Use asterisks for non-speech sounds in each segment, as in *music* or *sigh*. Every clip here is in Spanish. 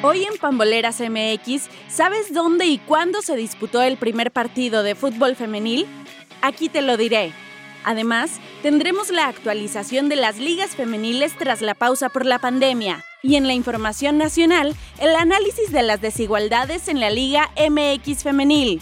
Hoy en Pamboleras MX, ¿sabes dónde y cuándo se disputó el primer partido de fútbol femenil? Aquí te lo diré. Además, tendremos la actualización de las ligas femeniles tras la pausa por la pandemia. Y en la información nacional, el análisis de las desigualdades en la Liga MX femenil.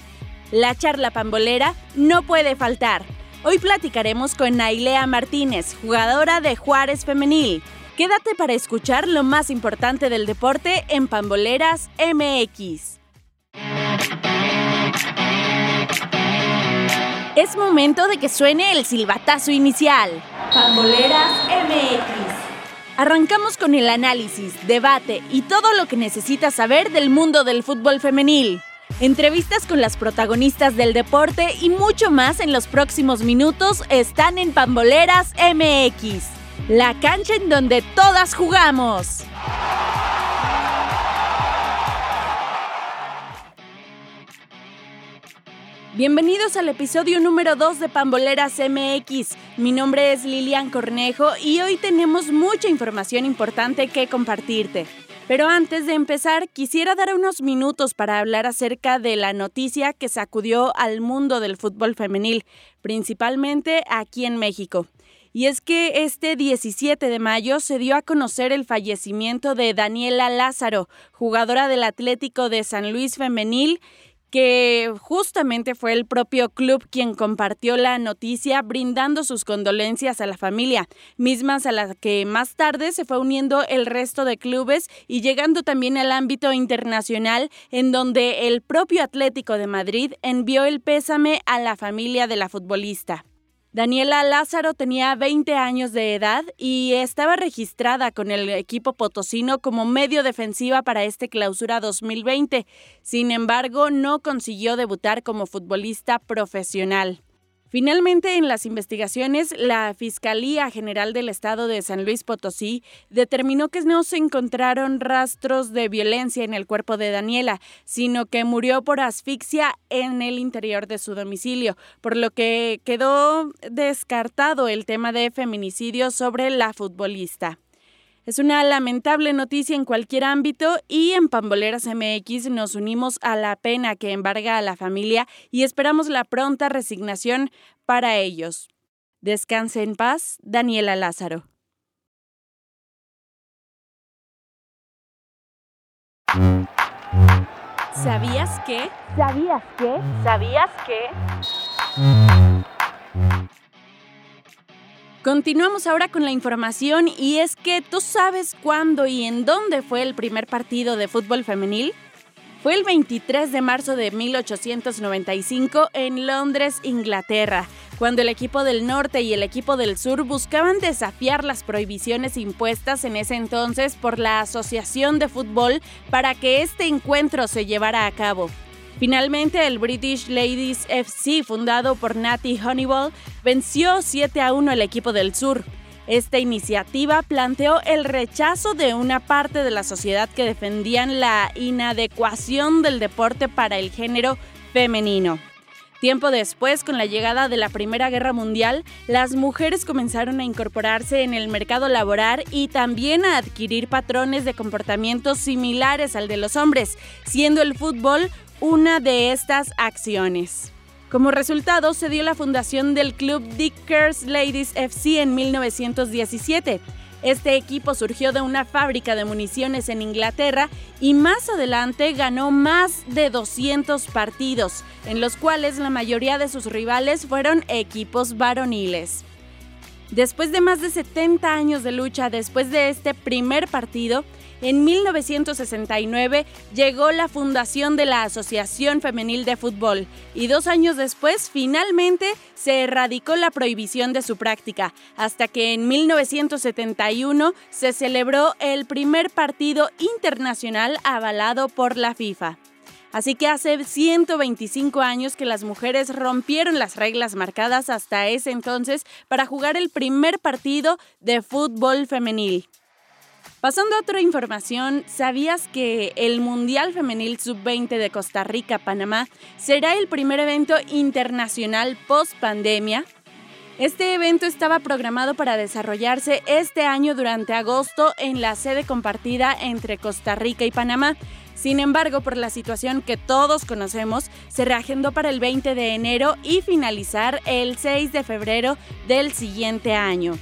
La charla pambolera no puede faltar. Hoy platicaremos con Nailea Martínez, jugadora de Juárez Femenil, Quédate para escuchar lo más importante del deporte en Pamboleras MX. Es momento de que suene el silbatazo inicial. Pamboleras MX. Arrancamos con el análisis, debate y todo lo que necesitas saber del mundo del fútbol femenil. Entrevistas con las protagonistas del deporte y mucho más en los próximos minutos están en Pamboleras MX la cancha en donde todas jugamos. Bienvenidos al episodio número 2 de Pamboleras MX. Mi nombre es Lilian Cornejo y hoy tenemos mucha información importante que compartirte. Pero antes de empezar, quisiera dar unos minutos para hablar acerca de la noticia que sacudió al mundo del fútbol femenil, principalmente aquí en México. Y es que este 17 de mayo se dio a conocer el fallecimiento de Daniela Lázaro, jugadora del Atlético de San Luis Femenil, que justamente fue el propio club quien compartió la noticia brindando sus condolencias a la familia, mismas a las que más tarde se fue uniendo el resto de clubes y llegando también al ámbito internacional en donde el propio Atlético de Madrid envió el pésame a la familia de la futbolista. Daniela Lázaro tenía 20 años de edad y estaba registrada con el equipo potosino como medio defensiva para este clausura 2020. Sin embargo, no consiguió debutar como futbolista profesional. Finalmente, en las investigaciones, la Fiscalía General del Estado de San Luis Potosí determinó que no se encontraron rastros de violencia en el cuerpo de Daniela, sino que murió por asfixia en el interior de su domicilio, por lo que quedó descartado el tema de feminicidio sobre la futbolista. Es una lamentable noticia en cualquier ámbito y en Pamboleras MX nos unimos a la pena que embarga a la familia y esperamos la pronta resignación para ellos. Descanse en paz, Daniela Lázaro. ¿Sabías qué? ¿Sabías qué? ¿Sabías qué? Continuamos ahora con la información y es que tú sabes cuándo y en dónde fue el primer partido de fútbol femenil. Fue el 23 de marzo de 1895 en Londres, Inglaterra, cuando el equipo del norte y el equipo del sur buscaban desafiar las prohibiciones impuestas en ese entonces por la Asociación de Fútbol para que este encuentro se llevara a cabo. Finalmente, el British Ladies FC, fundado por Natty Honeywell, venció 7 a 1 al equipo del sur. Esta iniciativa planteó el rechazo de una parte de la sociedad que defendían la inadecuación del deporte para el género femenino. Tiempo después, con la llegada de la Primera Guerra Mundial, las mujeres comenzaron a incorporarse en el mercado laboral y también a adquirir patrones de comportamiento similares al de los hombres, siendo el fútbol una de estas acciones. Como resultado, se dio la fundación del club Dickers Ladies FC en 1917. Este equipo surgió de una fábrica de municiones en Inglaterra y más adelante ganó más de 200 partidos, en los cuales la mayoría de sus rivales fueron equipos varoniles. Después de más de 70 años de lucha después de este primer partido, en 1969 llegó la fundación de la Asociación Femenil de Fútbol y dos años después finalmente se erradicó la prohibición de su práctica, hasta que en 1971 se celebró el primer partido internacional avalado por la FIFA. Así que hace 125 años que las mujeres rompieron las reglas marcadas hasta ese entonces para jugar el primer partido de fútbol femenil. Pasando a otra información, ¿sabías que el Mundial Femenil Sub-20 de Costa Rica-Panamá será el primer evento internacional post-pandemia? Este evento estaba programado para desarrollarse este año durante agosto en la sede compartida entre Costa Rica y Panamá. Sin embargo, por la situación que todos conocemos, se reagendó para el 20 de enero y finalizar el 6 de febrero del siguiente año.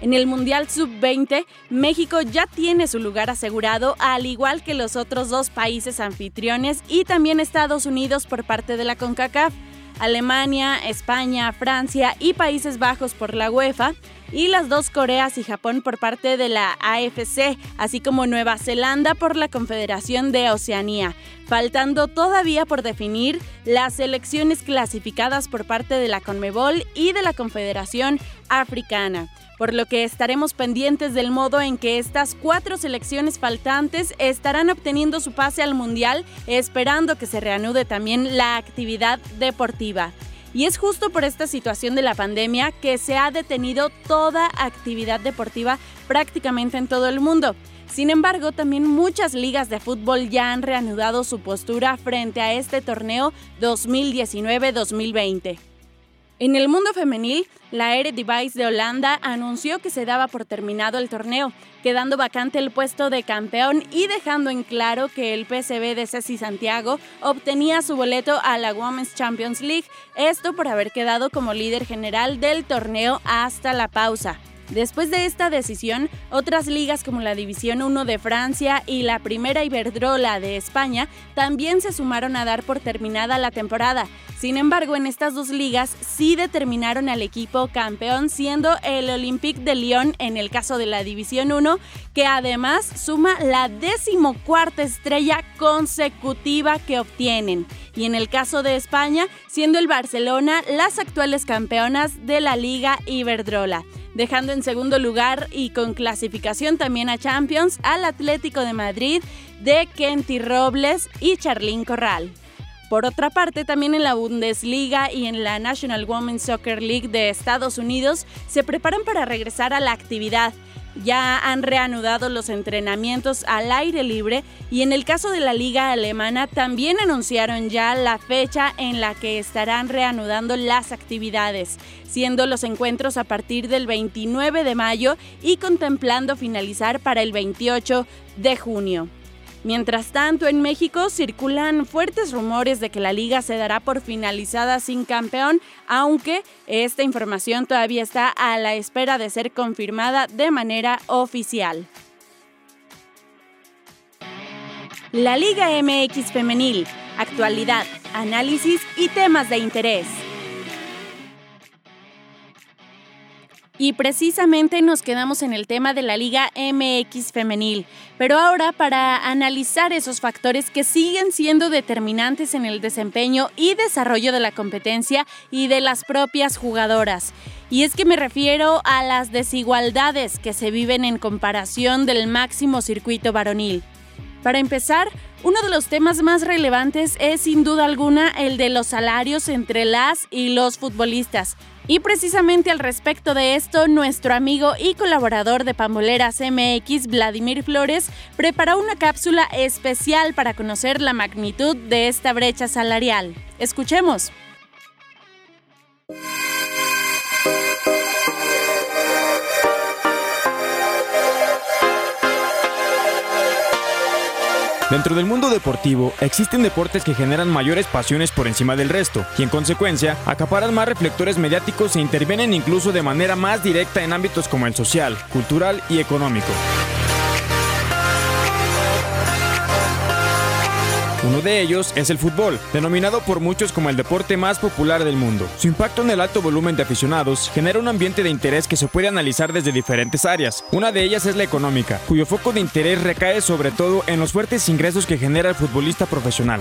En el Mundial Sub-20, México ya tiene su lugar asegurado, al igual que los otros dos países anfitriones y también Estados Unidos por parte de la CONCACAF. Alemania, España, Francia y Países Bajos por la UEFA, y las dos Coreas y Japón por parte de la AFC, así como Nueva Zelanda por la Confederación de Oceanía, faltando todavía por definir las selecciones clasificadas por parte de la CONMEBOL y de la Confederación Africana por lo que estaremos pendientes del modo en que estas cuatro selecciones faltantes estarán obteniendo su pase al Mundial, esperando que se reanude también la actividad deportiva. Y es justo por esta situación de la pandemia que se ha detenido toda actividad deportiva prácticamente en todo el mundo. Sin embargo, también muchas ligas de fútbol ya han reanudado su postura frente a este torneo 2019-2020. En el mundo femenil, la Eredivisie de Holanda anunció que se daba por terminado el torneo, quedando vacante el puesto de campeón y dejando en claro que el PSV de Ceci Santiago obtenía su boleto a la Women's Champions League, esto por haber quedado como líder general del torneo hasta la pausa. Después de esta decisión, otras ligas como la División 1 de Francia y la Primera Iberdrola de España también se sumaron a dar por terminada la temporada. Sin embargo, en estas dos ligas sí determinaron al equipo campeón siendo el Olympique de Lyon en el caso de la División 1, que además suma la decimocuarta estrella consecutiva que obtienen. Y en el caso de España, siendo el Barcelona las actuales campeonas de la Liga Iberdrola dejando en segundo lugar y con clasificación también a Champions al Atlético de Madrid de Kenty Robles y Charlín Corral. Por otra parte, también en la Bundesliga y en la National Women's Soccer League de Estados Unidos se preparan para regresar a la actividad ya han reanudado los entrenamientos al aire libre y en el caso de la liga alemana también anunciaron ya la fecha en la que estarán reanudando las actividades, siendo los encuentros a partir del 29 de mayo y contemplando finalizar para el 28 de junio. Mientras tanto, en México circulan fuertes rumores de que la liga se dará por finalizada sin campeón, aunque esta información todavía está a la espera de ser confirmada de manera oficial. La Liga MX Femenil, actualidad, análisis y temas de interés. Y precisamente nos quedamos en el tema de la Liga MX femenil. Pero ahora para analizar esos factores que siguen siendo determinantes en el desempeño y desarrollo de la competencia y de las propias jugadoras. Y es que me refiero a las desigualdades que se viven en comparación del máximo circuito varonil. Para empezar, uno de los temas más relevantes es sin duda alguna el de los salarios entre las y los futbolistas. Y precisamente al respecto de esto, nuestro amigo y colaborador de Pamboleras MX, Vladimir Flores, preparó una cápsula especial para conocer la magnitud de esta brecha salarial. Escuchemos. Dentro del mundo deportivo existen deportes que generan mayores pasiones por encima del resto y en consecuencia acaparan más reflectores mediáticos e intervienen incluso de manera más directa en ámbitos como el social, cultural y económico. Uno de ellos es el fútbol, denominado por muchos como el deporte más popular del mundo. Su impacto en el alto volumen de aficionados genera un ambiente de interés que se puede analizar desde diferentes áreas. Una de ellas es la económica, cuyo foco de interés recae sobre todo en los fuertes ingresos que genera el futbolista profesional.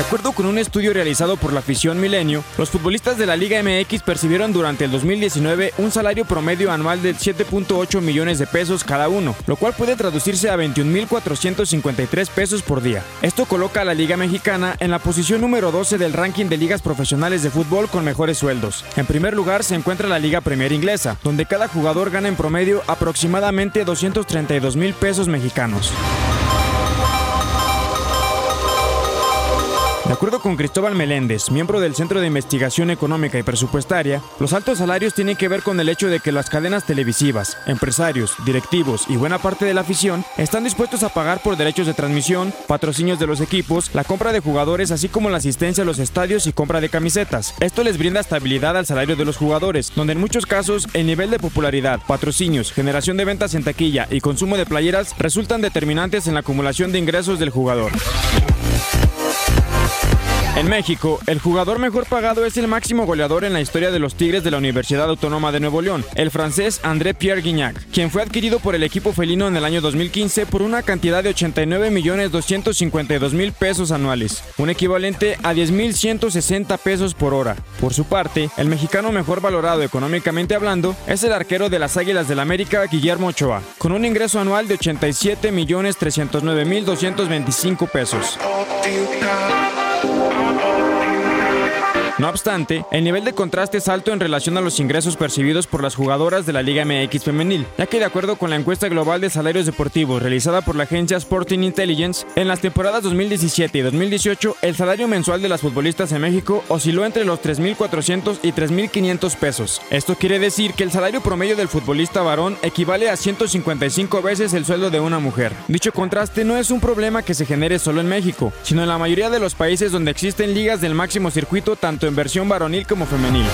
De acuerdo con un estudio realizado por la afición Milenio, los futbolistas de la Liga MX percibieron durante el 2019 un salario promedio anual de 7.8 millones de pesos cada uno, lo cual puede traducirse a 21.453 pesos por día. Esto coloca a la Liga Mexicana en la posición número 12 del ranking de ligas profesionales de fútbol con mejores sueldos. En primer lugar se encuentra la Liga Premier Inglesa, donde cada jugador gana en promedio aproximadamente 232 mil pesos mexicanos. De acuerdo con Cristóbal Meléndez, miembro del Centro de Investigación Económica y Presupuestaria, los altos salarios tienen que ver con el hecho de que las cadenas televisivas, empresarios, directivos y buena parte de la afición están dispuestos a pagar por derechos de transmisión, patrocinios de los equipos, la compra de jugadores, así como la asistencia a los estadios y compra de camisetas. Esto les brinda estabilidad al salario de los jugadores, donde en muchos casos el nivel de popularidad, patrocinios, generación de ventas en taquilla y consumo de playeras resultan determinantes en la acumulación de ingresos del jugador. En México, el jugador mejor pagado es el máximo goleador en la historia de los Tigres de la Universidad Autónoma de Nuevo León, el francés André Pierre Guignac, quien fue adquirido por el equipo felino en el año 2015 por una cantidad de 89.252.000 pesos anuales, un equivalente a 10.160 pesos por hora. Por su parte, el mexicano mejor valorado económicamente hablando es el arquero de las Águilas del América, Guillermo Ochoa, con un ingreso anual de 87.309.225 pesos. No obstante, el nivel de contraste es alto en relación a los ingresos percibidos por las jugadoras de la Liga MX femenil, ya que de acuerdo con la encuesta global de salarios deportivos realizada por la agencia Sporting Intelligence, en las temporadas 2017 y 2018 el salario mensual de las futbolistas en México osciló entre los 3.400 y 3.500 pesos. Esto quiere decir que el salario promedio del futbolista varón equivale a 155 veces el sueldo de una mujer. Dicho contraste no es un problema que se genere solo en México, sino en la mayoría de los países donde existen ligas del máximo circuito tanto en versión varonil como femenil.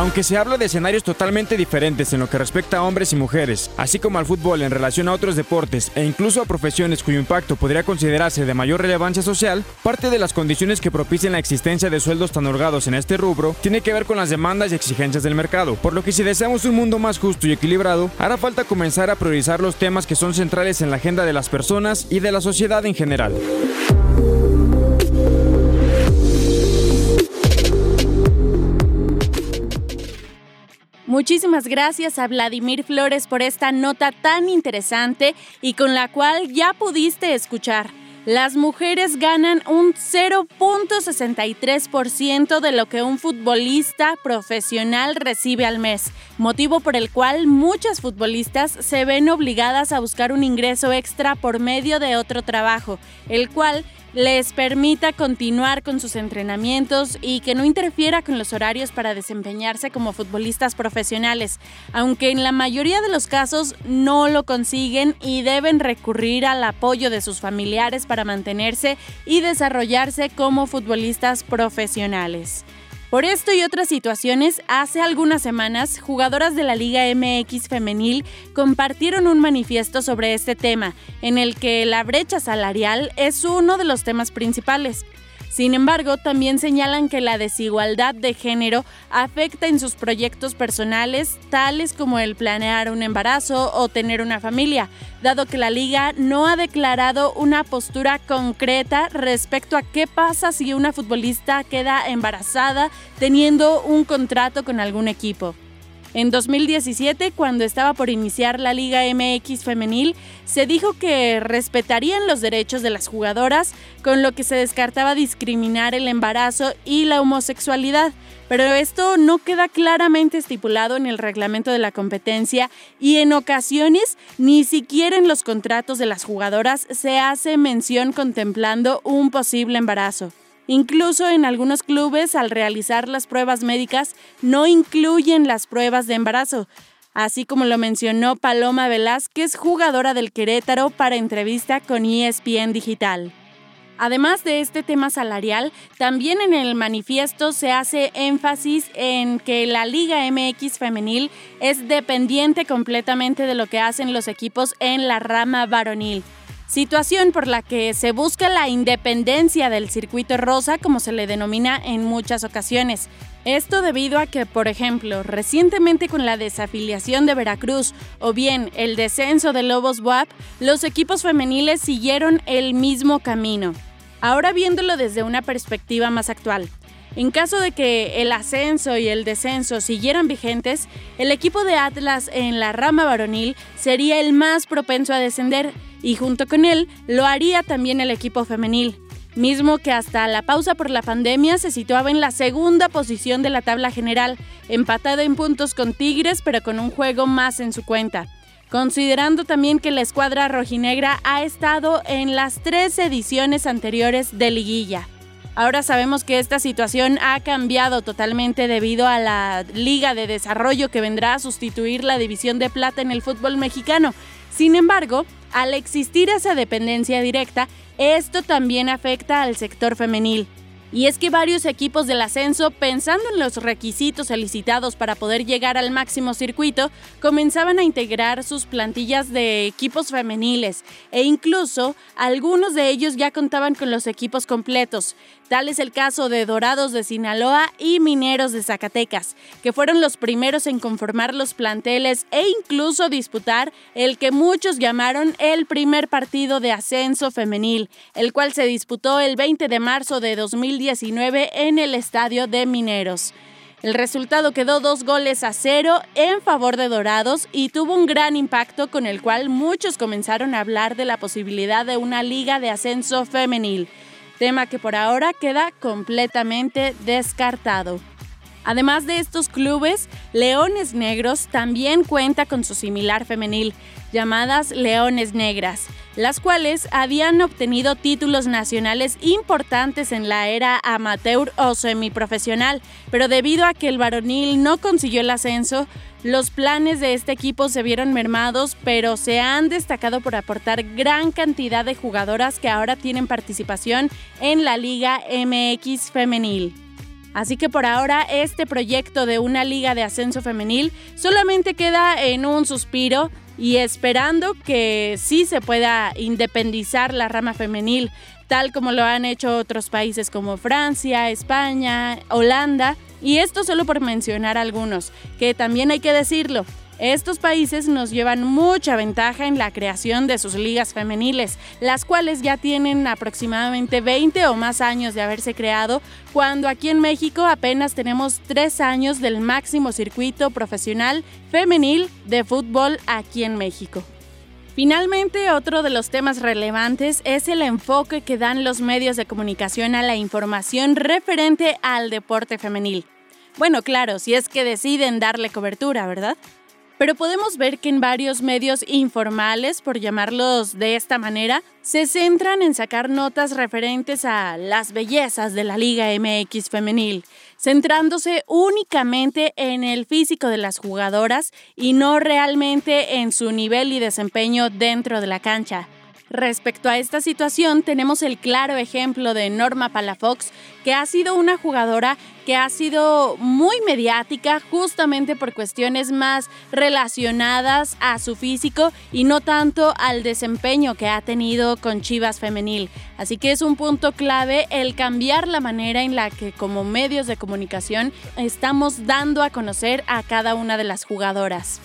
Aunque se habla de escenarios totalmente diferentes en lo que respecta a hombres y mujeres, así como al fútbol en relación a otros deportes e incluso a profesiones cuyo impacto podría considerarse de mayor relevancia social, parte de las condiciones que propician la existencia de sueldos tan holgados en este rubro tiene que ver con las demandas y exigencias del mercado, por lo que si deseamos un mundo más justo y equilibrado, hará falta comenzar a priorizar los temas que son centrales en la agenda de las personas y de la sociedad en general. Muchísimas gracias a Vladimir Flores por esta nota tan interesante y con la cual ya pudiste escuchar. Las mujeres ganan un 0.63% de lo que un futbolista profesional recibe al mes, motivo por el cual muchas futbolistas se ven obligadas a buscar un ingreso extra por medio de otro trabajo, el cual les permita continuar con sus entrenamientos y que no interfiera con los horarios para desempeñarse como futbolistas profesionales, aunque en la mayoría de los casos no lo consiguen y deben recurrir al apoyo de sus familiares para mantenerse y desarrollarse como futbolistas profesionales. Por esto y otras situaciones, hace algunas semanas, jugadoras de la Liga MX femenil compartieron un manifiesto sobre este tema, en el que la brecha salarial es uno de los temas principales. Sin embargo, también señalan que la desigualdad de género afecta en sus proyectos personales, tales como el planear un embarazo o tener una familia, dado que la liga no ha declarado una postura concreta respecto a qué pasa si una futbolista queda embarazada teniendo un contrato con algún equipo. En 2017, cuando estaba por iniciar la Liga MX femenil, se dijo que respetarían los derechos de las jugadoras, con lo que se descartaba discriminar el embarazo y la homosexualidad, pero esto no queda claramente estipulado en el reglamento de la competencia y en ocasiones ni siquiera en los contratos de las jugadoras se hace mención contemplando un posible embarazo. Incluso en algunos clubes, al realizar las pruebas médicas, no incluyen las pruebas de embarazo, así como lo mencionó Paloma Velázquez, jugadora del Querétaro, para entrevista con ESPN Digital. Además de este tema salarial, también en el manifiesto se hace énfasis en que la Liga MX femenil es dependiente completamente de lo que hacen los equipos en la rama varonil situación por la que se busca la independencia del circuito rosa, como se le denomina en muchas ocasiones. Esto debido a que, por ejemplo, recientemente con la desafiliación de Veracruz o bien el descenso de Lobos WAP, los equipos femeniles siguieron el mismo camino. Ahora viéndolo desde una perspectiva más actual, en caso de que el ascenso y el descenso siguieran vigentes, el equipo de Atlas en la rama varonil sería el más propenso a descender y junto con él lo haría también el equipo femenil, mismo que hasta la pausa por la pandemia se situaba en la segunda posición de la tabla general, empatado en puntos con Tigres pero con un juego más en su cuenta. considerando también que la escuadra rojinegra ha estado en las tres ediciones anteriores de liguilla. Ahora sabemos que esta situación ha cambiado totalmente debido a la Liga de Desarrollo que vendrá a sustituir la División de Plata en el fútbol mexicano. Sin embargo, al existir esa dependencia directa, esto también afecta al sector femenil. Y es que varios equipos del ascenso, pensando en los requisitos solicitados para poder llegar al máximo circuito, comenzaban a integrar sus plantillas de equipos femeniles e incluso algunos de ellos ya contaban con los equipos completos. Tal es el caso de Dorados de Sinaloa y Mineros de Zacatecas, que fueron los primeros en conformar los planteles e incluso disputar el que muchos llamaron el primer partido de ascenso femenil, el cual se disputó el 20 de marzo de 2019 en el estadio de Mineros. El resultado quedó dos goles a cero en favor de Dorados y tuvo un gran impacto con el cual muchos comenzaron a hablar de la posibilidad de una liga de ascenso femenil tema que por ahora queda completamente descartado. Además de estos clubes, Leones Negros también cuenta con su similar femenil, llamadas Leones Negras, las cuales habían obtenido títulos nacionales importantes en la era amateur o semiprofesional, pero debido a que el varonil no consiguió el ascenso, los planes de este equipo se vieron mermados, pero se han destacado por aportar gran cantidad de jugadoras que ahora tienen participación en la Liga MX femenil. Así que por ahora este proyecto de una liga de ascenso femenil solamente queda en un suspiro y esperando que sí se pueda independizar la rama femenil, tal como lo han hecho otros países como Francia, España, Holanda, y esto solo por mencionar algunos, que también hay que decirlo. Estos países nos llevan mucha ventaja en la creación de sus ligas femeniles, las cuales ya tienen aproximadamente 20 o más años de haberse creado, cuando aquí en México apenas tenemos 3 años del máximo circuito profesional femenil de fútbol aquí en México. Finalmente, otro de los temas relevantes es el enfoque que dan los medios de comunicación a la información referente al deporte femenil. Bueno, claro, si es que deciden darle cobertura, ¿verdad? Pero podemos ver que en varios medios informales, por llamarlos de esta manera, se centran en sacar notas referentes a las bellezas de la Liga MX femenil, centrándose únicamente en el físico de las jugadoras y no realmente en su nivel y desempeño dentro de la cancha. Respecto a esta situación, tenemos el claro ejemplo de Norma Palafox, que ha sido una jugadora que ha sido muy mediática justamente por cuestiones más relacionadas a su físico y no tanto al desempeño que ha tenido con Chivas Femenil. Así que es un punto clave el cambiar la manera en la que como medios de comunicación estamos dando a conocer a cada una de las jugadoras.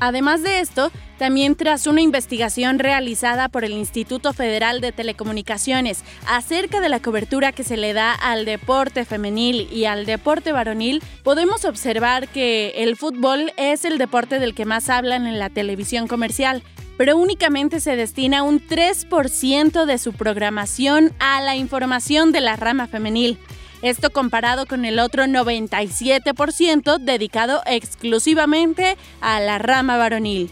Además de esto, también tras una investigación realizada por el Instituto Federal de Telecomunicaciones acerca de la cobertura que se le da al deporte femenil y al deporte varonil, podemos observar que el fútbol es el deporte del que más hablan en la televisión comercial, pero únicamente se destina un 3% de su programación a la información de la rama femenil. Esto comparado con el otro 97% dedicado exclusivamente a la rama varonil.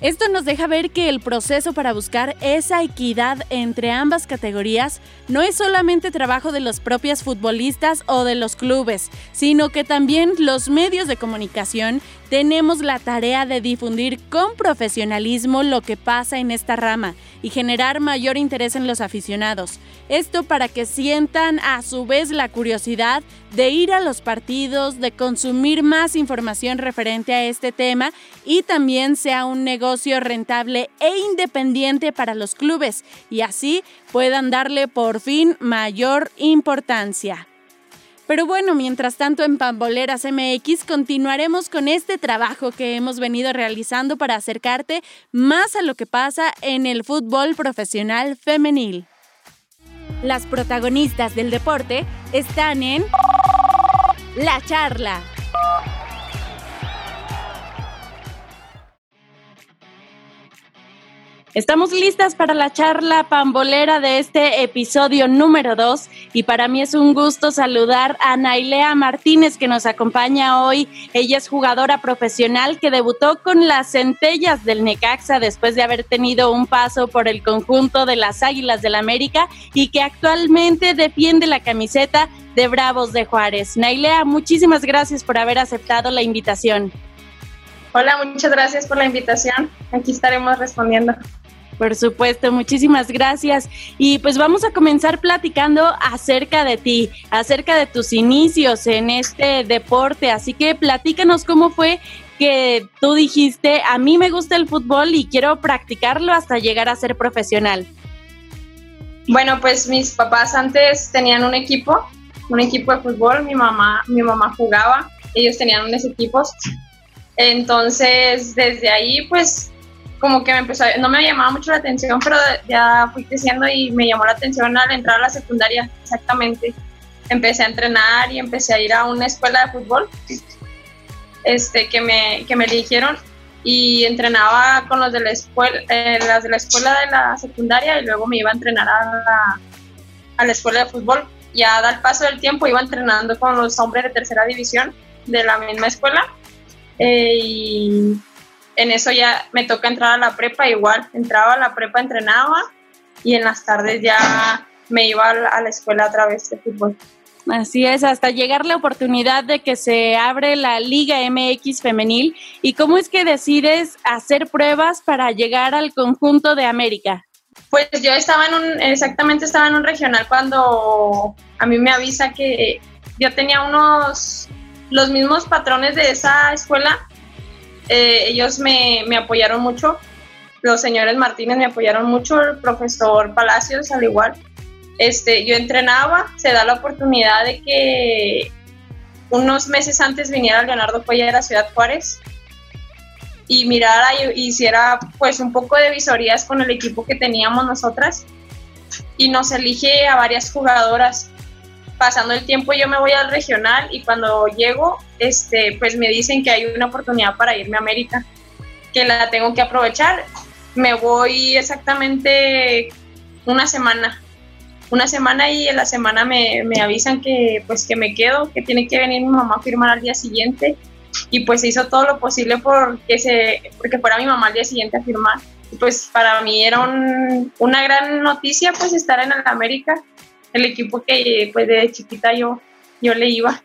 Esto nos deja ver que el proceso para buscar esa equidad entre ambas categorías no es solamente trabajo de los propios futbolistas o de los clubes, sino que también los medios de comunicación tenemos la tarea de difundir con profesionalismo lo que pasa en esta rama y generar mayor interés en los aficionados. Esto para que sientan a su vez la curiosidad de ir a los partidos, de consumir más información referente a este tema y también sea un negocio rentable e independiente para los clubes y así puedan darle por fin mayor importancia. Pero bueno, mientras tanto en Pamboleras MX continuaremos con este trabajo que hemos venido realizando para acercarte más a lo que pasa en el fútbol profesional femenil. Las protagonistas del deporte están en La Charla. Estamos listas para la charla pambolera de este episodio número 2 y para mí es un gusto saludar a Nailea Martínez que nos acompaña hoy. Ella es jugadora profesional que debutó con las centellas del Necaxa después de haber tenido un paso por el conjunto de las Águilas del América y que actualmente defiende la camiseta de Bravos de Juárez. Nailea, muchísimas gracias por haber aceptado la invitación. Hola, muchas gracias por la invitación. Aquí estaremos respondiendo. Por supuesto, muchísimas gracias. Y pues vamos a comenzar platicando acerca de ti, acerca de tus inicios en este deporte. Así que platícanos cómo fue que tú dijiste, a mí me gusta el fútbol y quiero practicarlo hasta llegar a ser profesional. Bueno, pues mis papás antes tenían un equipo, un equipo de fútbol, mi mamá, mi mamá jugaba, ellos tenían unos equipos. Entonces, desde ahí pues como que me empezó, no me llamaba mucho la atención, pero ya fui creciendo y me llamó la atención al entrar a la secundaria, exactamente. Empecé a entrenar y empecé a ir a una escuela de fútbol este, que, me, que me eligieron y entrenaba con los de la escuela, eh, las de la escuela de la secundaria y luego me iba a entrenar a la, a la escuela de fútbol. Ya al paso del tiempo iba entrenando con los hombres de tercera división de la misma escuela eh, y en eso ya me toca entrar a la prepa igual, entraba a la prepa, entrenaba y en las tardes ya me iba a la escuela a través de fútbol. Así es, hasta llegar la oportunidad de que se abre la Liga MX femenil. ¿Y cómo es que decides hacer pruebas para llegar al conjunto de América? Pues yo estaba en un, exactamente estaba en un regional cuando a mí me avisa que yo tenía unos, los mismos patrones de esa escuela eh, ellos me, me, apoyaron mucho, los señores Martínez me apoyaron mucho, el profesor Palacios al igual. Este, yo entrenaba, se da la oportunidad de que unos meses antes viniera Leonardo Cuellar a Ciudad Juárez y mirara y hiciera pues un poco de visorías con el equipo que teníamos nosotras. Y nos elige a varias jugadoras pasando el tiempo yo me voy al regional y cuando llego, este, pues me dicen que hay una oportunidad para irme a América, que la tengo que aprovechar. Me voy exactamente una semana, una semana y en la semana me, me avisan que pues que me quedo, que tiene que venir mi mamá a firmar al día siguiente y pues hizo todo lo posible porque, se, porque fuera mi mamá al día siguiente a firmar. pues para mí era una gran noticia pues estar en América el equipo que pues de chiquita yo, yo le iba.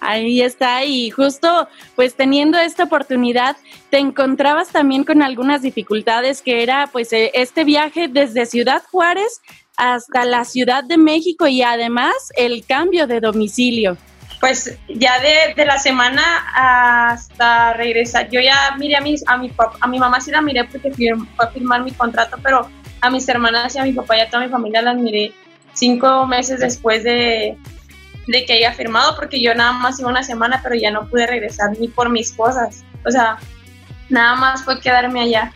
Ahí está, y justo pues teniendo esta oportunidad, te encontrabas también con algunas dificultades que era pues e, este viaje desde Ciudad Juárez hasta la Ciudad de México y además el cambio de domicilio. Pues ya de, la semana hasta regresar, yo ya miré a, mis, a, mi, a mi mamá sí la miré porque fue a firmar mi contrato, pero a mis hermanas y a mi papá y a toda mi familia las miré cinco meses después de, que haya firmado, porque yo nada más iba una semana, pero ya no pude regresar ni por mis cosas. O sea, nada más fue quedarme allá.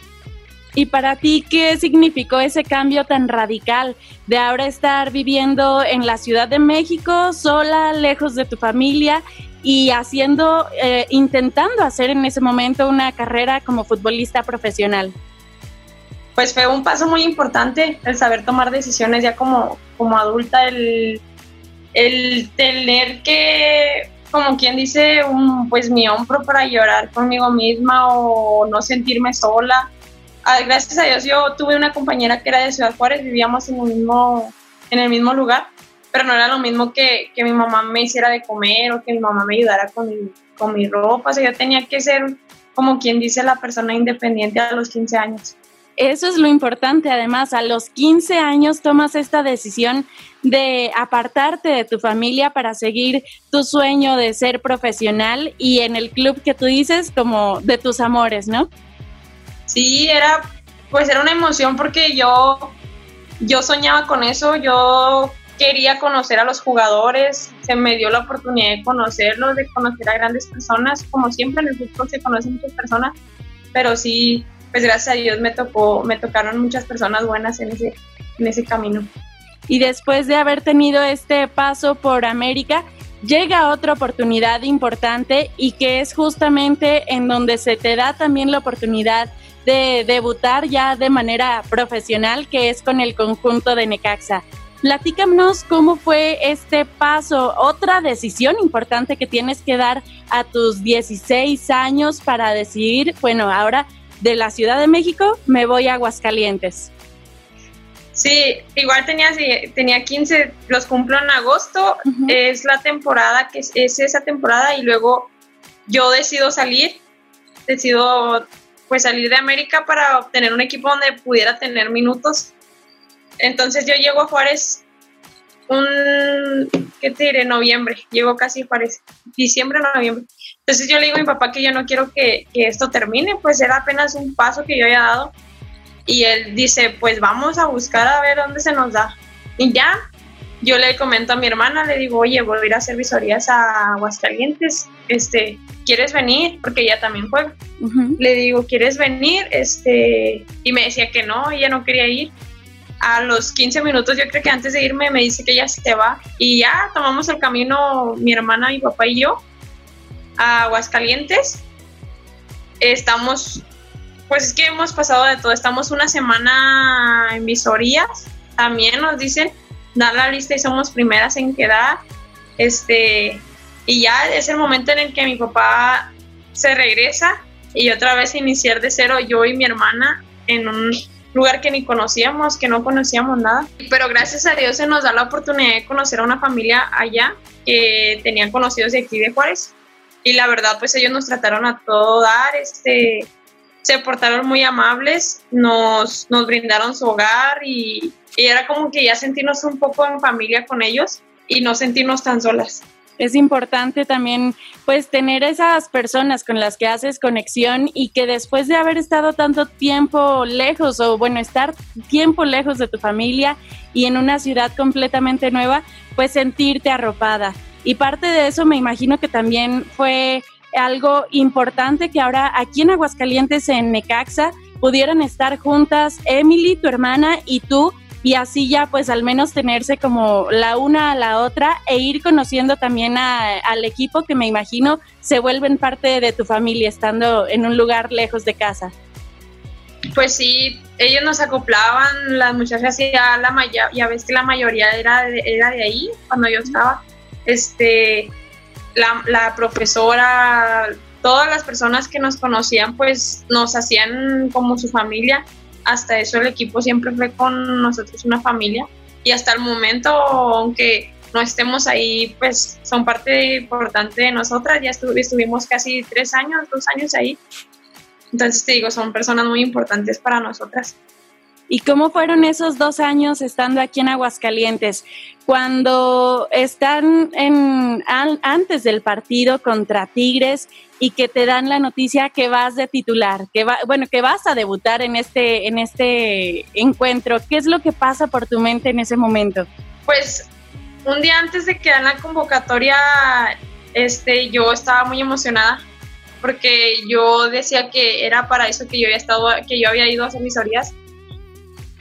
¿Y para ti qué significó ese cambio tan radical de ahora estar viviendo en la Ciudad de México, sola, lejos de tu familia y haciendo, eh, intentando hacer en ese momento una carrera como futbolista profesional? Pues fue un paso muy importante el saber tomar decisiones ya como, como adulta, el, el tener que, como quien dice, un, pues mi hombro para llorar conmigo misma o no sentirme sola. Ah, gracias a Dios yo tuve una compañera que era de Ciudad Juárez, vivíamos en el mismo, en el mismo lugar, pero no era lo mismo que, que mi mamá me hiciera de comer o que mi mamá me ayudara con mi, con mi ropa. O sea, yo tenía que ser, como quien dice, la persona independiente a los 15 años. Eso es lo importante. Además, a los 15 años tomas esta decisión de apartarte de tu familia para seguir tu sueño de ser profesional y en el club que tú dices como de tus amores, ¿no? Sí, era pues era una emoción porque yo yo soñaba con eso, yo quería conocer a los jugadores, se me dio la oportunidad de conocerlos, de conocer a grandes personas, como siempre en el fútbol se conocen muchas personas, pero sí pues gracias a Dios me tocó, me tocaron muchas personas buenas en ese, en ese camino. Y después de haber tenido este paso por América, llega otra oportunidad importante y que es justamente en donde se te da también la oportunidad de debutar ya de manera profesional, que es con el conjunto de Necaxa. Platícanos cómo fue este paso, otra decisión importante que tienes que dar a tus 16 años para decidir, bueno, ahora de la Ciudad de México me voy a Aguascalientes. Sí, igual tenía, tenía 15, los cumplo en agosto, es la temporada, que es, esa temporada y luego yo decido salir, decido pues salir de América para obtener un equipo donde pudiera tener minutos. Entonces yo llego a Juárez un, ¿qué te diré? Noviembre, llego casi a Juárez, diciembre, noviembre. Entonces yo le digo a mi papá que yo no quiero que, que esto termine, pues era apenas un paso que yo había dado y él dice, pues vamos a buscar a ver dónde se nos da. Y ya, yo le comento a mi hermana, le digo, oye, voy a ir a hacer visorías a Aguascalientes, este, ¿quieres venir? Porque ella también juega. Le digo, ¿quieres venir? Este, y me decía que no, ella no quería ir. A los 15 minutos, yo creo que antes de irme, me dice que ella se va. Y ya tomamos el camino, mi hermana, mi papá y yo, a Aguascalientes. Estamos pues es que hemos pasado de todo. Estamos una semana en visorías. También nos dicen, dar la lista y somos primeras en quedar. Este, y ya es el momento en el que mi papá se regresa y otra vez iniciar de cero yo y mi hermana en un lugar que ni conocíamos, que no conocíamos nada. Pero gracias a Dios se nos da la oportunidad de conocer a una familia allá que tenían conocidos de aquí de Juárez. Y la verdad, pues ellos nos trataron a todo dar, este, se portaron muy amables, nos, nos brindaron su hogar y, era como que ya sentirnos un poco en familia con ellos y no sentirnos tan solas es importante también pues tener esas personas con las que haces conexión y que después de haber estado tanto tiempo lejos o bueno, estar tiempo lejos de tu familia y en una ciudad completamente nueva, pues sentirte arropada. Y parte de eso me imagino que también fue algo importante que ahora aquí en Aguascalientes, en Necaxa, pudieran estar juntas Emily, tu hermana, y tú, y así ya pues al menos tenerse como la una a la otra e ir conociendo también al equipo que me imagino se vuelven parte de tu familia estando en un lugar lejos de casa. Pues sí, ellos nos acoplaban, las muchachas ya la ya ves que la mayoría era de, era de ahí cuando yo estaba. Este, la, profesora, todas las personas que nos conocían, pues nos hacían como su familia. Hasta eso el equipo siempre fue con nosotros una familia. Y hasta el momento, aunque no estemos ahí, pues son parte importante de nosotras. Ya estuvimos casi tres años, dos años ahí. Entonces te digo, son personas muy importantes para nosotras. ¿Y cómo fueron esos dos años estando aquí en Aguascalientes? Cuando están en, antes del partido contra Tigres y que te dan la noticia que vas de titular, que va, bueno, que vas a debutar en este, en este encuentro, ¿qué es lo que pasa por tu mente en ese momento? Pues un día antes de que dan la convocatoria, este, yo estaba muy emocionada porque yo decía que era para eso que yo había estado, que yo había ido a hacer mis orillas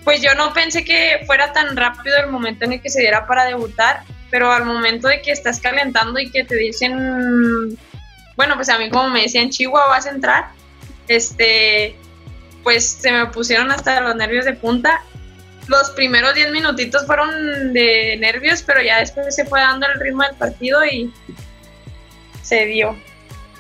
pues yo no pensé que fuera tan rápido el momento en el que se diera para debutar, pero al momento de que estás calentando y que te dicen, bueno, pues a mí como me decían, Chihuahua, vas a entrar, este, pues se me pusieron hasta los nervios de punta. Los primeros 10 minutitos fueron de nervios, pero ya después se fue dando el ritmo del partido y se dio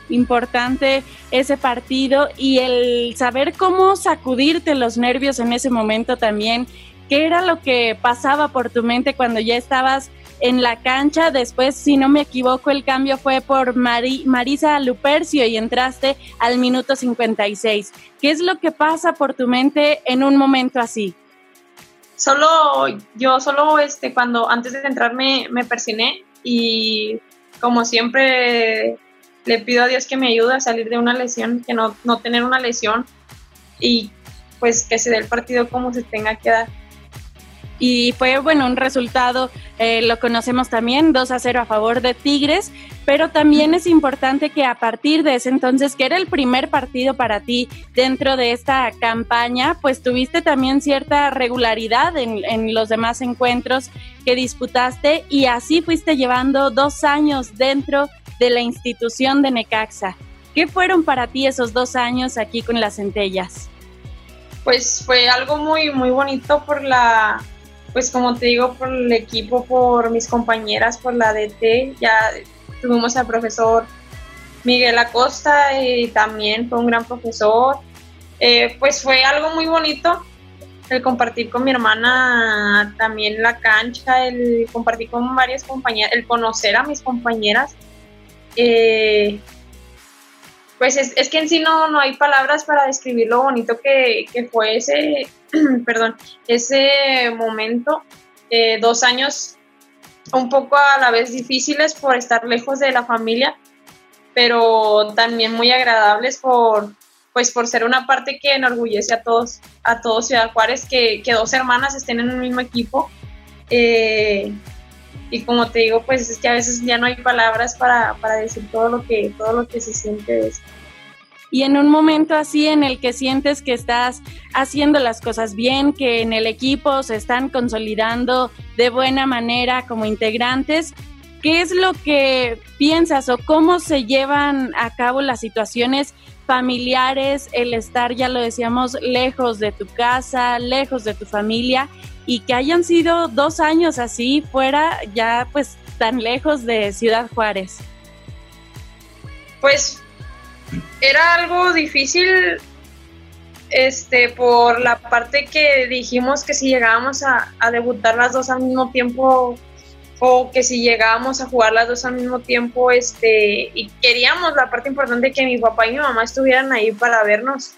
importante ese partido y el saber cómo sacudirte los nervios en ese momento también. ¿Qué era lo que pasaba por tu mente cuando ya estabas en la cancha? Después, si no me equivoco, el cambio fue por Marisa Lupercio y entraste al minuto 56. ¿Qué es lo que pasa por tu mente en un momento así? Solo, yo solo este, cuando antes de entrar me, me persiné y como siempre le pido a Dios que me ayude a salir de una lesión, que no, no tener una lesión y pues que se dé el partido como se tenga que dar. y fue, bueno, un resultado, eh, lo conocemos también, 2 a 0 a favor de Tigres, pero también es importante que a partir de ese entonces, que era el primer partido para ti dentro de esta campaña, pues tuviste también cierta regularidad en, los demás encuentros que disputaste y así fuiste llevando dos años dentro de la institución de Necaxa. ¿Qué fueron para ti esos dos años aquí con las centellas? Pues fue algo muy, muy bonito por la, pues como te digo, por el equipo, por mis compañeras, por la DT. Ya tuvimos al profesor Miguel Acosta y también fue un gran profesor. Eh, pues fue algo muy bonito el compartir con mi hermana también la cancha, el compartir con varias compañeras, el conocer a mis compañeras. Eh, pues es, que en sí no, no hay palabras para describir lo bonito que, fue ese, *clears throat* perdón, ese momento. Eh, dos años un poco a la vez difíciles por estar lejos de la familia, pero también muy agradables por, pues por ser una parte que enorgullece a todos, a todos Ciudad Juárez, que, que dos hermanas estén en un mismo equipo. Eh, y como te digo, pues es que a veces ya no hay palabras para, para decir todo lo que, todo lo que se siente Y en un momento así en el que sientes que estás haciendo las cosas bien, que en el equipo se están consolidando de buena manera como integrantes, ¿qué es lo que piensas o cómo se llevan a cabo las situaciones familiares, el estar, ya lo decíamos, lejos de tu casa, lejos de tu familia y que hayan sido dos años así fuera ya pues tan lejos de Ciudad Juárez? Pues era algo difícil este por la parte que dijimos que si llegábamos a, debutar las dos al mismo tiempo o que si llegábamos a jugar las dos al mismo tiempo este y queríamos la parte importante que mi papá y mi mamá estuvieran ahí para vernos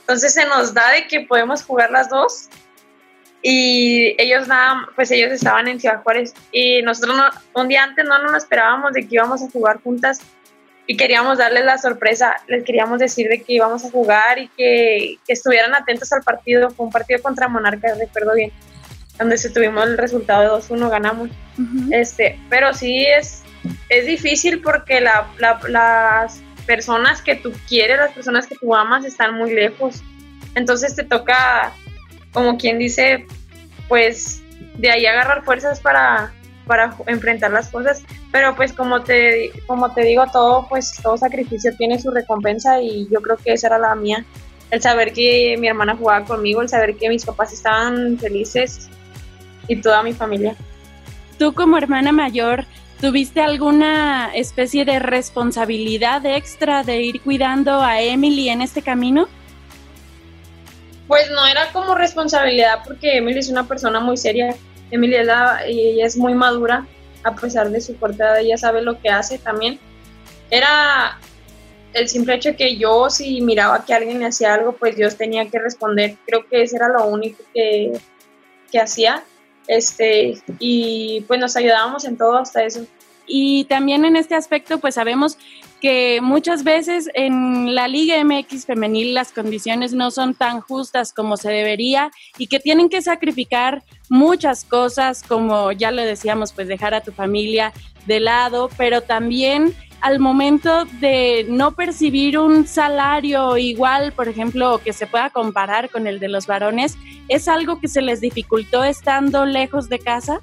entonces se nos da de que podemos jugar las dos y ellos nada, pues ellos estaban en Ciudad Juárez y nosotros un día antes no nos esperábamos de que íbamos a jugar juntas y queríamos darles la sorpresa, les queríamos decir de que íbamos a jugar y que, estuvieran atentos al partido, fue un partido contra Monarcas, recuerdo bien, donde se tuvimos el resultado de 2-1, ganamos, este, pero sí es, es difícil porque la, las personas que tú quieres, las personas que tú amas están muy lejos, entonces te toca como quien dice, pues de ahí agarrar fuerzas para, para enfrentar las cosas. Pero pues como te, como te digo, todo, pues todo sacrificio tiene su recompensa y yo creo que esa era la mía. El saber que mi hermana jugaba conmigo, el saber que mis papás estaban felices y toda mi familia. Tú como hermana mayor, ¿tuviste alguna especie de responsabilidad extra de ir cuidando a Emily en este camino? Pues no era como responsabilidad porque Emily es una persona muy seria. Emily es muy madura, a pesar de su corta edad, ella sabe lo que hace también. Era el simple hecho que yo, si miraba que alguien le hacía algo, pues yo tenía que responder. Creo que eso era lo único que, que hacía. Este, y pues nos ayudábamos en todo hasta eso. Y también en este aspecto, pues sabemos que muchas veces en la Liga MX femenil las condiciones no son tan justas como se debería y que tienen que sacrificar muchas cosas, como ya lo decíamos, pues dejar a tu familia de lado, pero también al momento de no percibir un salario igual, por ejemplo, que se pueda comparar con el de los varones, ¿es algo que se les dificultó estando lejos de casa?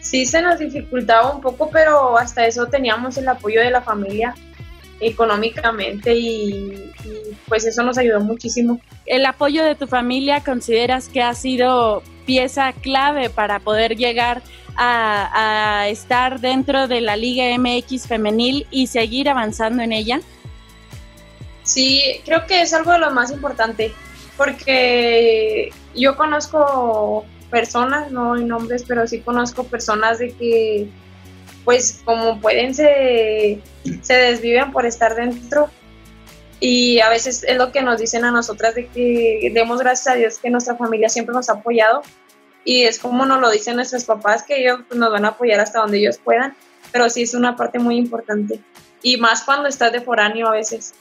Sí, se nos dificultaba un poco, pero hasta eso teníamos el apoyo de la familia económicamente y, pues eso nos ayudó muchísimo. ¿El apoyo de tu familia consideras que ha sido pieza clave para poder llegar a, estar dentro de la Liga MX femenil y seguir avanzando en ella? Sí, creo que es algo de lo más importante porque yo conozco personas, no hay nombres, pero sí conozco personas de que pues como pueden se, se desviven por estar dentro. Y a veces es lo que nos dicen a nosotras de que demos gracias a Dios que nuestra familia siempre nos ha apoyado. Y es como nos lo dicen nuestros papás que ellos nos van a apoyar hasta donde ellos puedan, pero sí es una parte muy importante. Y más cuando estás de foráneo a veces.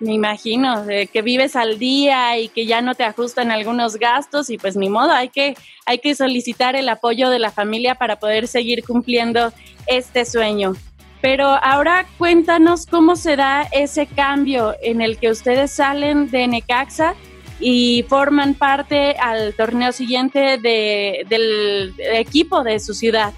Me imagino, que vives al día y que ya no te ajustan algunos gastos y pues ni modo, hay que, hay que solicitar el apoyo de la familia para poder seguir cumpliendo este sueño. Pero ahora cuéntanos cómo se da ese cambio en el que ustedes salen de Necaxa y forman parte al torneo siguiente del equipo de su ciudad.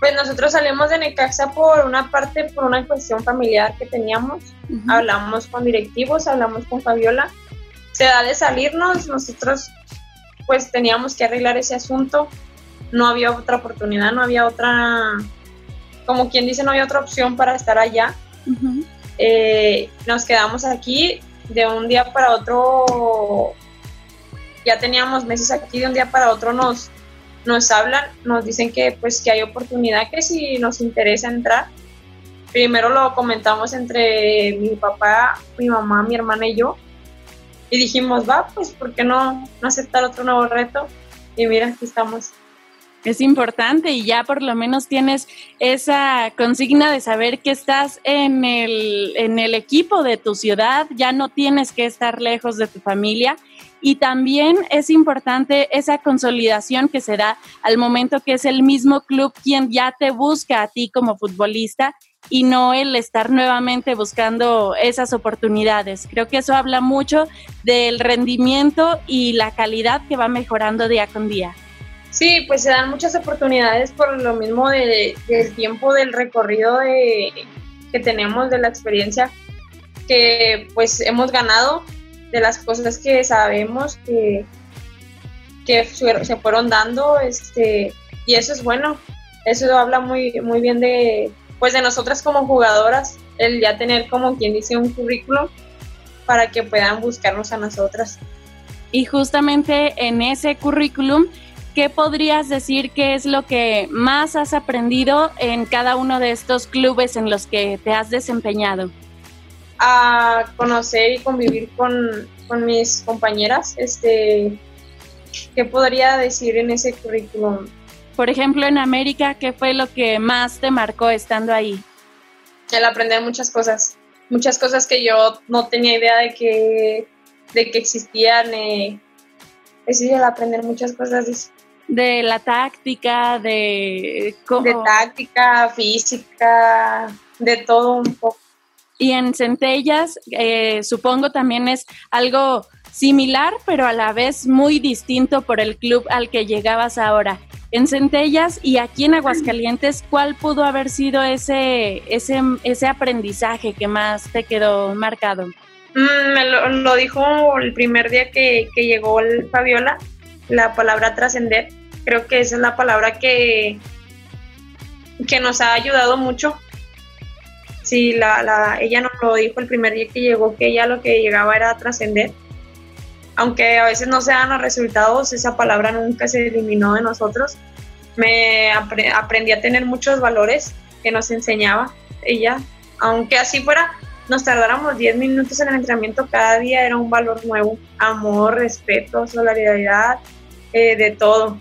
Pues nosotros salimos de Necaxa por una parte, por una cuestión familiar que teníamos. Hablamos con directivos, hablamos con Fabiola. Se da de salirnos, nosotros pues teníamos que arreglar ese asunto. No había otra oportunidad, no había otra, como quien dice, no había otra opción para estar allá. Eh, nos quedamos aquí de un día para otro. Ya teníamos meses aquí, de un día para otro nos, nos hablan, nos dicen que pues que hay oportunidad, que si nos interesa entrar. Primero lo comentamos entre mi papá, mi mamá, mi hermana y yo. Y dijimos, va, pues, ¿por qué no, no aceptar otro nuevo reto? Y mira, aquí estamos. Es importante y ya por lo menos tienes esa consigna de saber que estás en el, en el equipo de tu ciudad, ya no tienes que estar lejos de tu familia y también es importante esa consolidación que se da al momento que es el mismo club quien ya te busca a ti como futbolista y no el estar nuevamente buscando esas oportunidades. Creo que eso habla mucho del rendimiento y la calidad que va mejorando día con día. Sí, pues se dan muchas oportunidades por lo mismo del tiempo del recorrido que tenemos, de la experiencia que pues hemos ganado de las cosas que sabemos que, que se fueron dando, este, y eso es bueno, eso habla muy, muy bien de, pues de nosotras como jugadoras, el ya tener como quien dice un currículum para que puedan buscarnos a nosotras. Y justamente en ese currículum, ¿qué podrías decir que es lo que más has aprendido en cada uno de estos clubes en los que te has desempeñado? a conocer y convivir con, mis compañeras. Este, ¿Qué podría decir en ese currículum? Por ejemplo, en América, ¿qué fue lo que más te marcó estando ahí? El aprender muchas cosas, muchas cosas que yo no tenía idea de que, de que existían. Eh, es el aprender muchas cosas. De la táctica, de... De táctica, física, de todo un poco. Y en Centellas, eh, supongo también es algo similar, pero a la vez muy distinto por el club al que llegabas ahora. En Centellas y aquí en Aguascalientes, ¿cuál pudo haber sido ese, ese, ese aprendizaje que más te quedó marcado? Mm, me lo, dijo el primer día que, que llegó el Fabiola, la palabra trascender. Creo que esa es la palabra que, que nos ha ayudado mucho sí, la, la, ella nos lo dijo el primer día que llegó, que ella lo que llegaba era trascender. Aunque a veces no se dan los resultados, esa palabra nunca se eliminó de nosotros. Me aprendí a tener muchos valores que nos enseñaba ella. Aunque así fuera, nos tardáramos 10 minutos en el entrenamiento, cada día era un valor nuevo. Amor, respeto, solidaridad, eh, de todo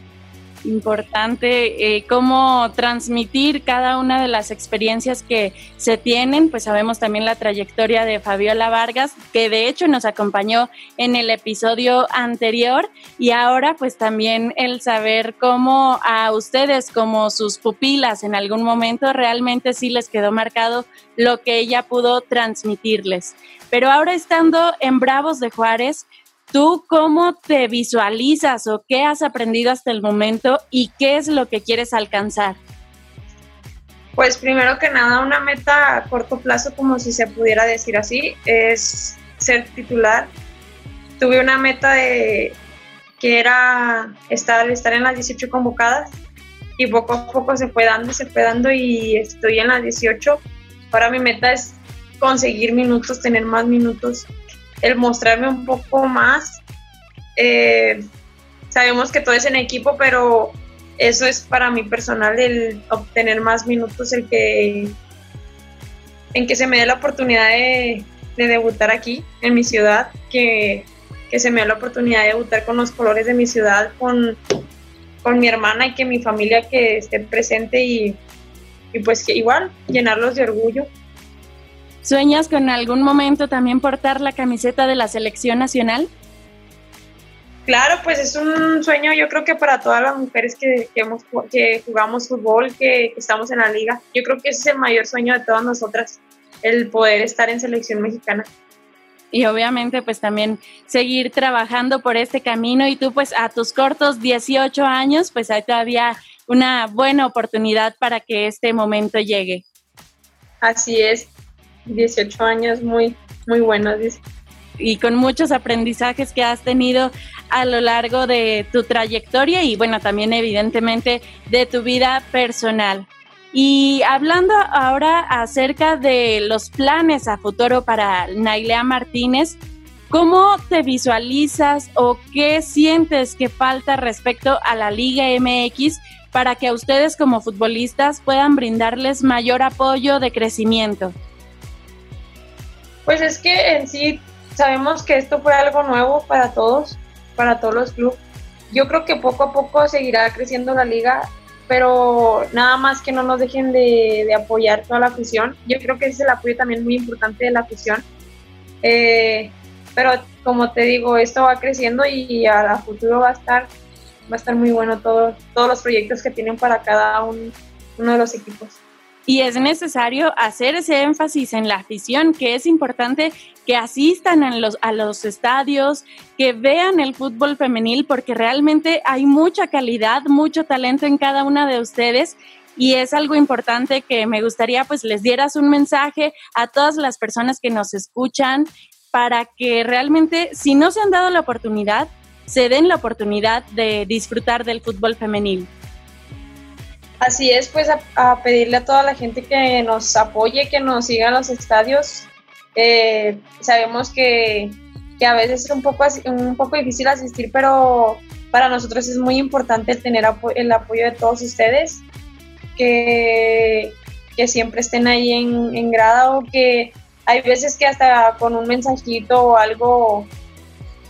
importante eh, cómo transmitir cada una de las experiencias que se tienen, pues sabemos también la trayectoria de Fabiola Vargas, que de hecho nos acompañó en el episodio anterior y ahora pues también el saber cómo a ustedes como sus pupilas en algún momento realmente sí les quedó marcado lo que ella pudo transmitirles. Pero ahora estando en Bravos de Juárez, ¿Tú cómo te visualizas o qué has aprendido hasta el momento y qué es lo que quieres alcanzar? Pues primero que nada, una meta a corto plazo, como si se pudiera decir así, es ser titular. Tuve una meta de que era estar, estar en las 18 convocadas y poco a poco se fue dando, se fue dando y estoy en las 18. Ahora mi meta es conseguir minutos, tener más minutos el mostrarme un poco más. Eh, sabemos que todo es en equipo, pero eso es para mí personal, el obtener más minutos, el que en que se me dé la oportunidad de, debutar aquí, en mi ciudad, que, se me dé la oportunidad de debutar con los colores de mi ciudad, con, con mi hermana y que mi familia que esté presente y, y pues que igual llenarlos de orgullo. ¿Sueñas con algún momento también portar la camiseta de la selección nacional? Claro, pues es un sueño yo creo que para todas las mujeres que, que, jugamos fútbol, que, estamos en la liga. Yo creo que ese es el mayor sueño de todas nosotras, el poder estar en selección mexicana. Y obviamente pues también seguir trabajando por este camino y tú pues a tus cortos 18 años pues hay todavía una buena oportunidad para que este momento llegue. Así es, 18 años muy, muy buenos y con muchos aprendizajes que has tenido a lo largo de tu trayectoria y bueno, también evidentemente de tu vida personal. Y hablando ahora acerca de los planes a futuro para Nailea Martínez, ¿cómo te visualizas o qué sientes que falta respecto a la Liga MX para que a ustedes como futbolistas puedan brindarles mayor apoyo de crecimiento? Pues es que en sí sabemos que esto fue algo nuevo para todos, para todos los clubes. Yo creo que poco a poco seguirá creciendo la liga, pero nada más que no nos dejen de, apoyar toda la afición. Yo creo que ese es el apoyo también muy importante de la afición. Eh, pero como te digo, esto va creciendo y a, futuro va a estar va a estar muy bueno todo, todos los proyectos que tienen para cada uno de los equipos y es necesario hacer ese énfasis en la afición, que es importante que asistan a los, a los estadios, que vean el fútbol femenil, porque realmente hay mucha calidad, mucho talento en cada una de ustedes y es algo importante que me gustaría pues les dieras un mensaje a todas las personas que nos escuchan para que realmente si no se han dado la oportunidad, se den la oportunidad de disfrutar del fútbol femenil. Así es, pues a, pedirle a toda la gente que nos apoye, que nos siga en los estadios. Eh, sabemos que, a veces es un poco, un poco difícil asistir, pero para nosotros es muy importante tener el apoyo de todos ustedes, que, que siempre estén ahí en, en grada o que hay veces que hasta con un mensajito o algo,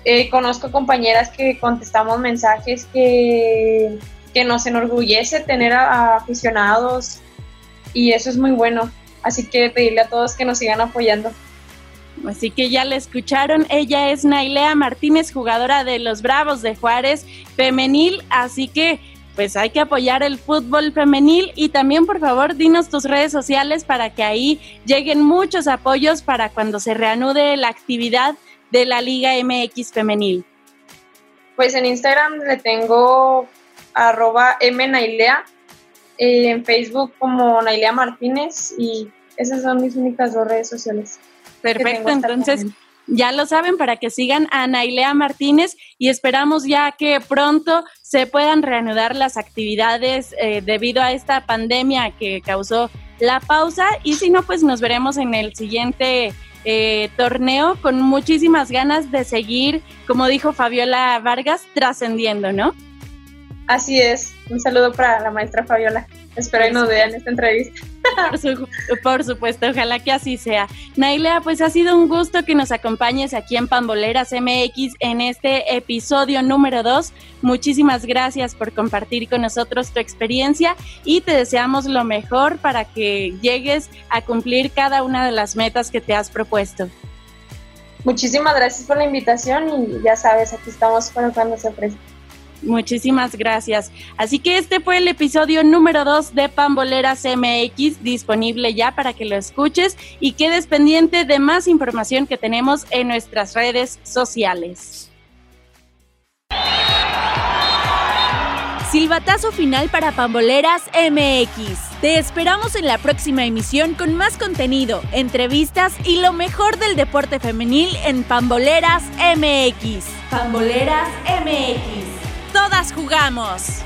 eh, conozco compañeras que contestamos mensajes que que nos enorgullece tener a, aficionados y eso es muy bueno. Así que pedirle a todos que nos sigan apoyando. Así que ya la escucharon, ella es Nailea Martínez, jugadora de los Bravos de Juárez femenil, así que pues hay que apoyar el fútbol femenil y también por favor dinos tus redes sociales para que ahí lleguen muchos apoyos para cuando se reanude la actividad de la Liga MX femenil. Pues en Instagram le tengo arroba mnailea, eh, en Facebook como Nailea Martínez y esas son mis únicas dos redes sociales. Perfecto, entonces ya lo saben para que sigan a Nailea Martínez y esperamos ya que pronto se puedan reanudar las actividades eh, debido a esta pandemia que causó la pausa y si no, pues nos veremos en el siguiente eh, torneo con muchísimas ganas de seguir, como dijo Fabiola Vargas, trascendiendo, ¿no? Así es. Un saludo para la maestra Fabiola. Espero que nos vean esta entrevista. Por, supuesto, ojalá que así sea. Nailea, pues ha sido un gusto que nos acompañes aquí en Pamboleras MX en este episodio número 2. Muchísimas gracias por compartir con nosotros tu experiencia y te deseamos lo mejor para que llegues a cumplir cada una de las metas que te has propuesto. Muchísimas gracias por la invitación y ya sabes, aquí estamos para cuando se ofrezca. Muchísimas gracias. Así que este fue el episodio número 2 de Pamboleras MX, disponible ya para que lo escuches y quedes pendiente de más información que tenemos en nuestras redes sociales. Silbatazo final para Pamboleras MX. Te esperamos en la próxima emisión con más contenido, entrevistas y lo mejor del deporte femenil en Pamboleras MX. Pamboleras MX todas jugamos.